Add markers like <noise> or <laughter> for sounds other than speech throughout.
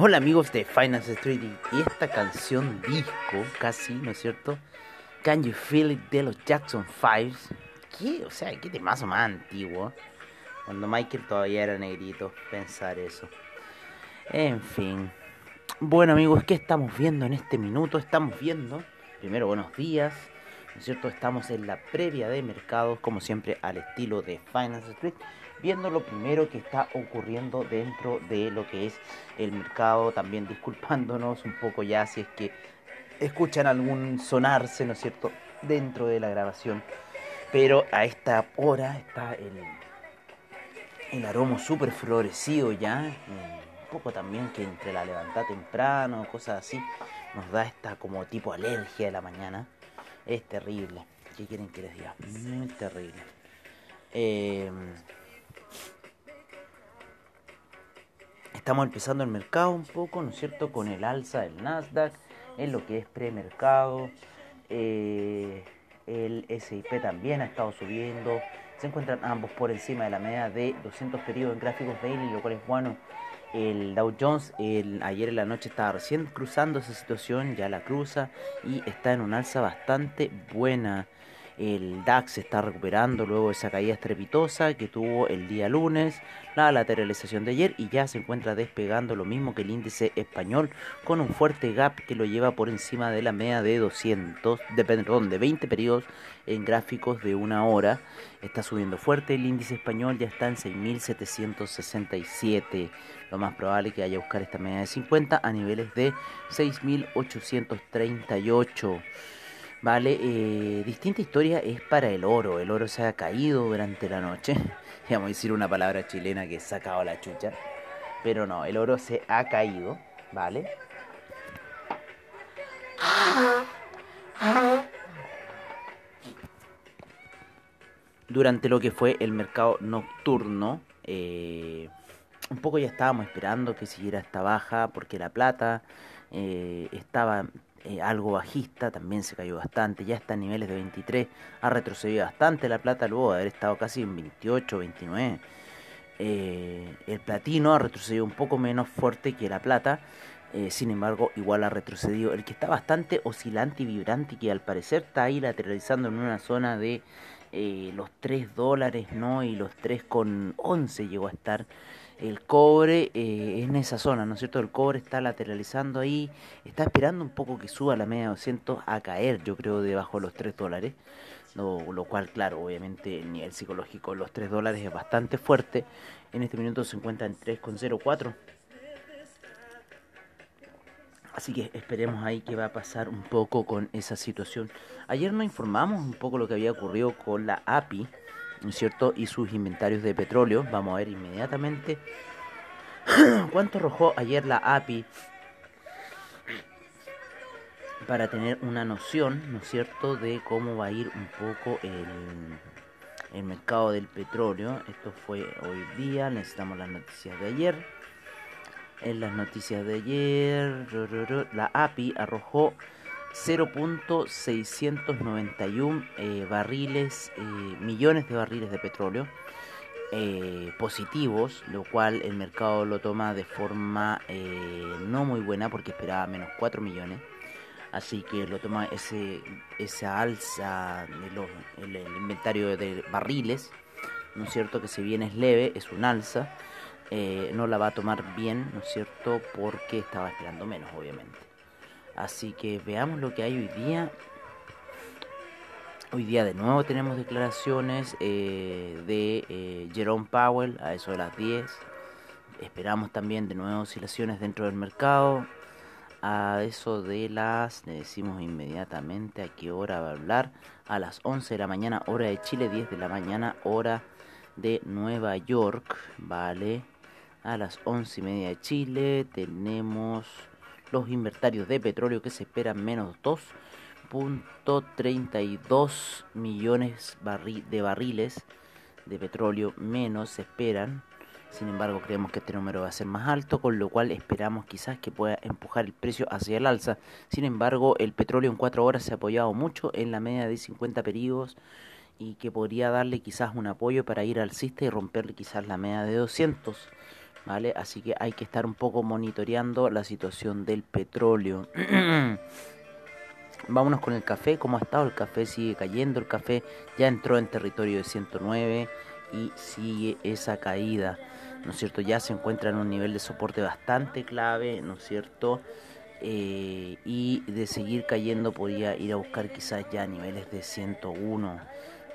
Hola amigos de Finance Street y esta canción disco, casi, ¿no es cierto? Can You Feel It de los Jackson 5 ¿Qué? O sea, qué temazo más antiguo. Cuando Michael todavía era negrito, pensar eso. En fin. Bueno amigos, ¿qué estamos viendo en este minuto? Estamos viendo, primero buenos días, ¿no es cierto? Estamos en la previa de mercados, como siempre, al estilo de Finance Street viendo lo primero que está ocurriendo dentro de lo que es el mercado, también disculpándonos un poco ya si es que escuchan algún sonarse, ¿no es cierto?, dentro de la grabación. Pero a esta hora está el, el aroma súper florecido ya, un poco también que entre la levantada temprano, cosas así, nos da esta como tipo alergia de la mañana. Es terrible. ¿Qué quieren que les diga? Muy terrible. Eh, Estamos empezando el mercado un poco, ¿no es cierto?, con el alza del Nasdaq, en lo que es premercado. Eh, el SIP también ha estado subiendo. Se encuentran ambos por encima de la media de 200 periodos en gráficos daily, lo cual es bueno. El Dow Jones el, ayer en la noche estaba recién cruzando esa situación, ya la cruza y está en un alza bastante buena. El DAX se está recuperando luego de esa caída estrepitosa que tuvo el día lunes, la lateralización de ayer y ya se encuentra despegando lo mismo que el índice español con un fuerte gap que lo lleva por encima de la media de 200, de, de 20 periodos en gráficos de una hora. Está subiendo fuerte el índice español, ya está en 6.767. Lo más probable es que haya que buscar esta media de 50 a niveles de 6.838. Vale, eh, distinta historia es para el oro. El oro se ha caído durante la noche. <laughs> Vamos a decir una palabra chilena que sacado la chucha. Pero no, el oro se ha caído. Vale. Durante lo que fue el mercado nocturno, eh, un poco ya estábamos esperando que siguiera esta baja porque la plata eh, estaba eh, algo bajista, también se cayó bastante, ya está en niveles de 23, ha retrocedido bastante la plata luego de haber estado casi en 28, 29. Eh, el platino ha retrocedido un poco menos fuerte que la plata, eh, sin embargo igual ha retrocedido. El que está bastante oscilante y vibrante que al parecer está ahí lateralizando en una zona de los 3 dólares, ¿no? Y los 3,11 llegó a estar el cobre eh, en esa zona, ¿no es cierto? El cobre está lateralizando ahí, está esperando un poco que suba la media de 200 a caer, yo creo, debajo de los 3 dólares. Lo, lo, cual, claro, obviamente el nivel psicológico los 3 dólares es bastante fuerte. En este minuto se encuentra en 3,04. Así que esperemos ahí qué va a pasar un poco con esa situación. Ayer nos informamos un poco lo que había ocurrido con la API ¿no es cierto? Y sus inventarios de petróleo. Vamos a ver inmediatamente <clears throat> cuánto arrojó ayer la API para tener una noción, ¿no es cierto?, de cómo va a ir un poco el, el mercado del petróleo. Esto fue hoy día, necesitamos las noticias de ayer. En las noticias de ayer, la API arrojó 0.691 eh, barriles, eh, millones de barriles de petróleo eh, positivos, lo cual el mercado lo toma de forma no muy buena porque esperaba menos 4 millones. Así que lo toma ese, esa alza del el inventario de barriles, ¿no es cierto? Que si bien es leve, es un alza. no la va a tomar bien, ¿no es cierto? Porque estaba esperando menos, obviamente. Así que veamos lo que hay hoy día Hoy día de nuevo tenemos declaraciones eh, de eh, Jerome Powell a eso de las 10. Esperamos también de nuevo oscilaciones dentro del mercado. A eso de las, le decimos inmediatamente a qué hora va a hablar. A las 11 de la mañana, hora de Chile, 10 de la mañana, hora de Nueva York. Vale. A las 11 y media de Chile tenemos los inventarios de petróleo que se esperan menos 2.32 millones de barriles de petróleo menos se esperan. Sin embargo, creemos que este número va a ser más alto, con lo cual esperamos quizás que pueda empujar el precio hacia el alza. Sin embargo, el petróleo en 4 horas se ha apoyado mucho en la media de 50 periodos y que podría darle quizás un apoyo para ir al alcista y romperle quizás la media de 200. ¿Vale? Así que hay que estar un poco monitoreando la situación del petróleo. <clears throat> Vámonos con el café, ¿cómo ha estado? El café sigue cayendo, el café ya entró en territorio de 109 y sigue esa caída. ¿no es cierto? Ya se encuentra en un nivel de soporte bastante clave, ¿no es cierto? Eh, y de seguir cayendo podría ir a buscar quizás ya niveles de 101.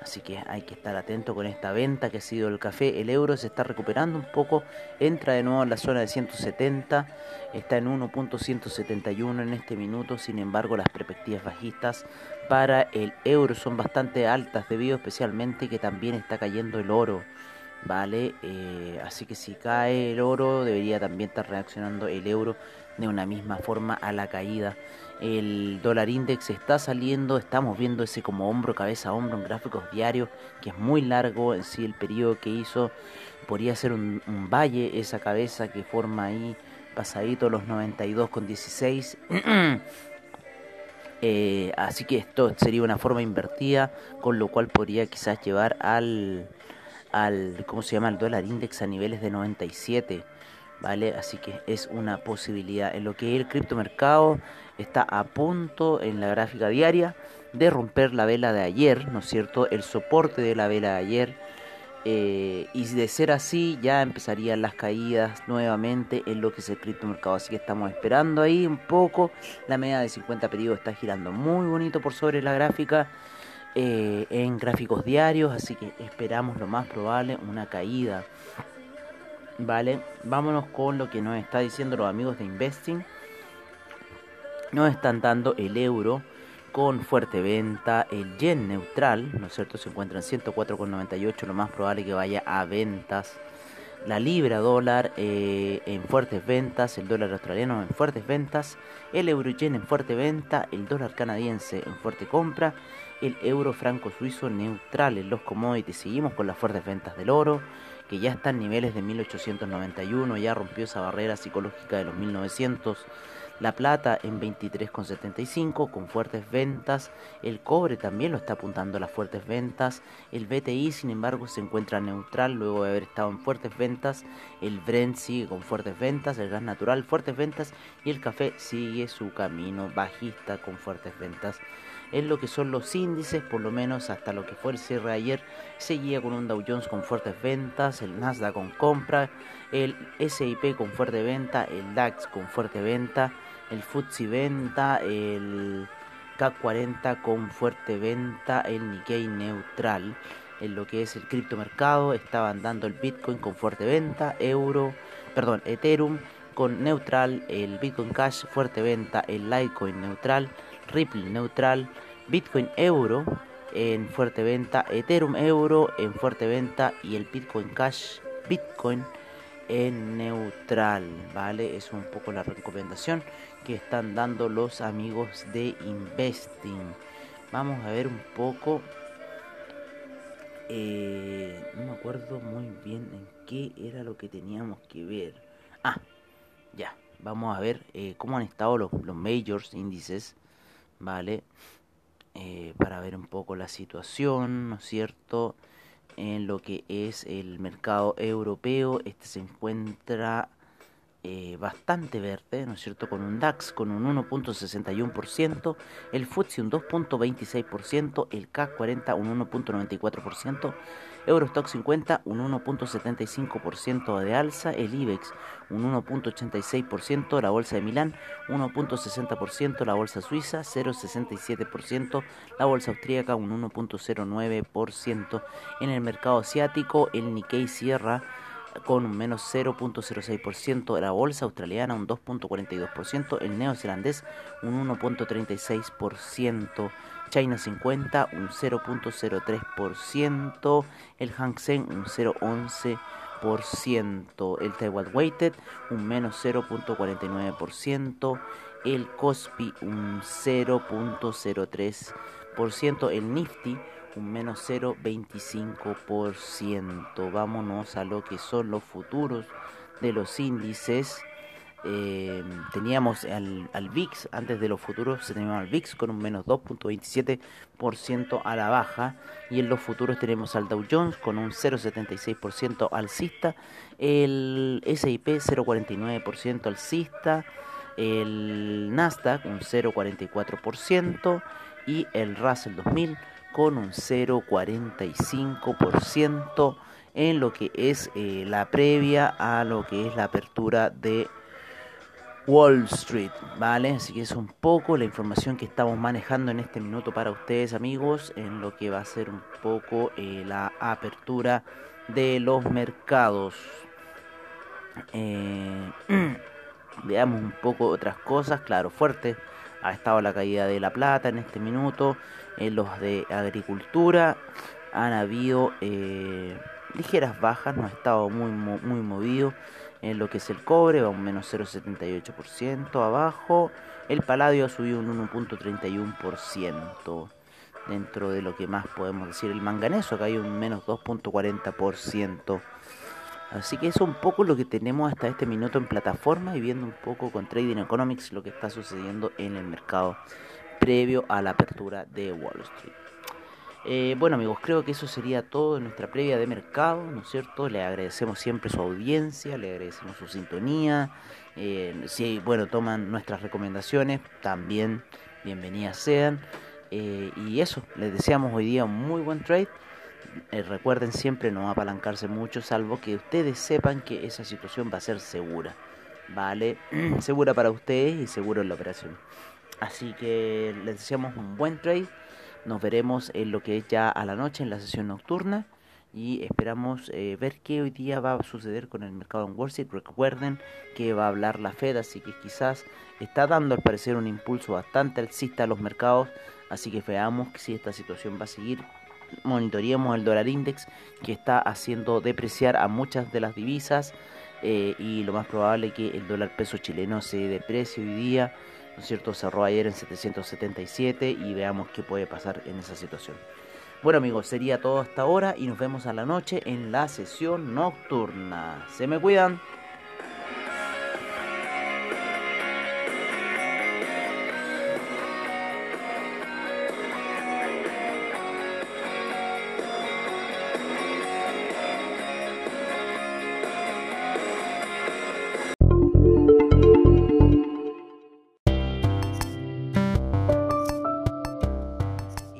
Así que hay que estar atento con esta venta que ha sido el café. El euro se está recuperando un poco, entra de nuevo en la zona de 170, está en 1.171 en este minuto. Sin embargo, las perspectivas bajistas para el euro son bastante altas, debido especialmente que también está cayendo el oro. ¿vale? Eh, así que si cae el oro, debería también estar reaccionando el euro de una misma forma a la caída. El dólar index está saliendo, estamos viendo ese como hombro, cabeza a hombro en gráficos diarios, que es muy largo en sí el periodo que hizo. Podría ser un, valle esa cabeza que forma ahí pasadito los 92 con 16. <clears throat> Eh, así que esto sería una forma invertida, con lo cual podría quizás llevar al al, ¿cómo se llama? El dólar index a niveles de 97, ¿vale? Así que es una posibilidad. En lo que el criptomercado está a punto en la gráfica diaria de romper la vela de ayer, ¿no es cierto? El soporte de la vela de ayer. Eh, y de ser así, ya empezarían las caídas nuevamente en lo que es el criptomercado. Así que estamos esperando ahí un poco. La media de 50 periodos está girando muy bonito por sobre la gráfica. Eh, en gráficos diarios, así que esperamos lo más probable una caída. Vale, vámonos con lo que nos está diciendo los amigos de Investing. Nos están dando el euro con fuerte venta, el yen neutral, ¿no es cierto? Se encuentra en 104,98, lo más probable que vaya a ventas. La libra dólar eh, en fuertes ventas, el dólar australiano en fuertes ventas, el euro yen en fuerte venta, el dólar canadiense en fuerte compra el euro franco suizo neutral en los commodities. Seguimos con las fuertes ventas del oro, que ya está en niveles de 1891, ya rompió esa barrera psicológica de los 1900. La plata en 23,75 con fuertes ventas. El cobre también lo está apuntando a las fuertes ventas. El BTI, sin embargo, se encuentra neutral luego de haber estado en fuertes ventas. El Brent sigue con fuertes ventas. El gas natural, fuertes ventas. Y el café sigue su camino bajista con fuertes ventas en lo que son los índices, por lo menos hasta lo que fue el cierre de ayer, seguía con un Dow Jones con fuertes ventas, el Nasdaq con compra, el SIP con fuerte venta, el DAX con fuerte venta, el FTSE venta, el CAC 40 con fuerte venta, el Nikkei neutral. En lo que es el criptomercado estaban dando el Bitcoin con fuerte venta, euro, perdón, Ethereum con neutral, el Bitcoin Cash fuerte venta, el Litecoin neutral, Ripple neutral, Bitcoin euro en fuerte venta, Ethereum euro en fuerte venta y el Bitcoin Cash Bitcoin en neutral, ¿vale? Es un poco la recomendación que están dando los amigos de Investing. Vamos a ver un poco. Eh, no me acuerdo muy bien en qué era lo que teníamos que ver. Ah, ya. Vamos a ver eh, cómo han estado los, los majors índices ¿vale? Eh, para ver un poco la situación, ¿no es cierto? En lo que es el mercado europeo, este se encuentra eh, bastante verde, ¿no es cierto? Con un DAX con un 1.61%, el FTSE un 2.26%, el CAC 40 un 1.94%, Eurostock 50 un 1.75% de alza, el IBEX un 1.86%, la bolsa de Milán 1.60%, la bolsa suiza 0.67%, la bolsa austríaca un 1.09%. En el mercado asiático, el Nikkei cierra con un menos 0.06%, la bolsa australiana un 2.42%, el neozelandés un 1.36%, China 50 un 0.03%, el Hang Seng un 0.11%, el Taiwan Weighted un menos 0.49%, el Kospi un 0.03%, el Nifty un menos 0,25%. Vámonos a lo que son los futuros de los índices. Eh, teníamos al, al, VIX, antes de los futuros teníamos al VIX con un menos 2.27% a la baja y en los futuros tenemos al Dow Jones con un 0.76% alcista, el SIP 0.49% alcista, el Nasdaq un 0.44% y el Russell 2000 con un 0,45% en lo que es eh, la previa a lo que es la apertura de Wall Street, ¿vale? Así que es un poco la información que estamos manejando en este minuto para ustedes amigos, en lo que va a ser un poco eh, la apertura de los mercados. Eh, <clears throat> veamos un poco otras cosas, claro, fuerte ha estado la caída de la plata en este minuto. En los de agricultura han habido eh, ligeras bajas, no ha estado muy, muy movido. En lo que es el cobre va un menos 0,78% abajo. El paladio ha subido un 1.31% dentro de lo que más podemos decir. El manganeso que hay un menos 2.40%. Así que eso es un poco lo que tenemos hasta este minuto en plataforma y viendo un poco con Trading Economics lo que está sucediendo en el mercado previo a la apertura de Wall Street. Eh, bueno amigos, creo que eso sería todo en nuestra previa de mercado, ¿no es cierto? Le agradecemos siempre su audiencia, le agradecemos su sintonía. Eh, si, bueno, toman nuestras recomendaciones, también bienvenidas sean. Eh, y eso, les deseamos hoy día un muy buen trade recuerden siempre no apalancarse mucho, salvo que ustedes sepan que esa situación va a ser segura. ¿Vale? <clears throat> segura para ustedes y seguro en la operación. Así que les deseamos un buen trade. Nos veremos en lo que es ya a la noche en la sesión nocturna. Y esperamos eh, ver qué hoy día va a suceder con el mercado en Wall Street. Recuerden que va a hablar la Fed, así que quizás está dando al parecer un impulso bastante alcista a los mercados. Así que veamos si esta situación va a seguir monitoreemos el dólar index que está haciendo depreciar a muchas de las divisas eh, y lo más probable que el dólar peso chileno se deprecie hoy día, ¿no es cierto? Cerró ayer en 777 y veamos qué puede pasar en esa situación. Bueno amigos, sería todo hasta ahora y nos vemos a la noche en la sesión nocturna. Se me cuidan.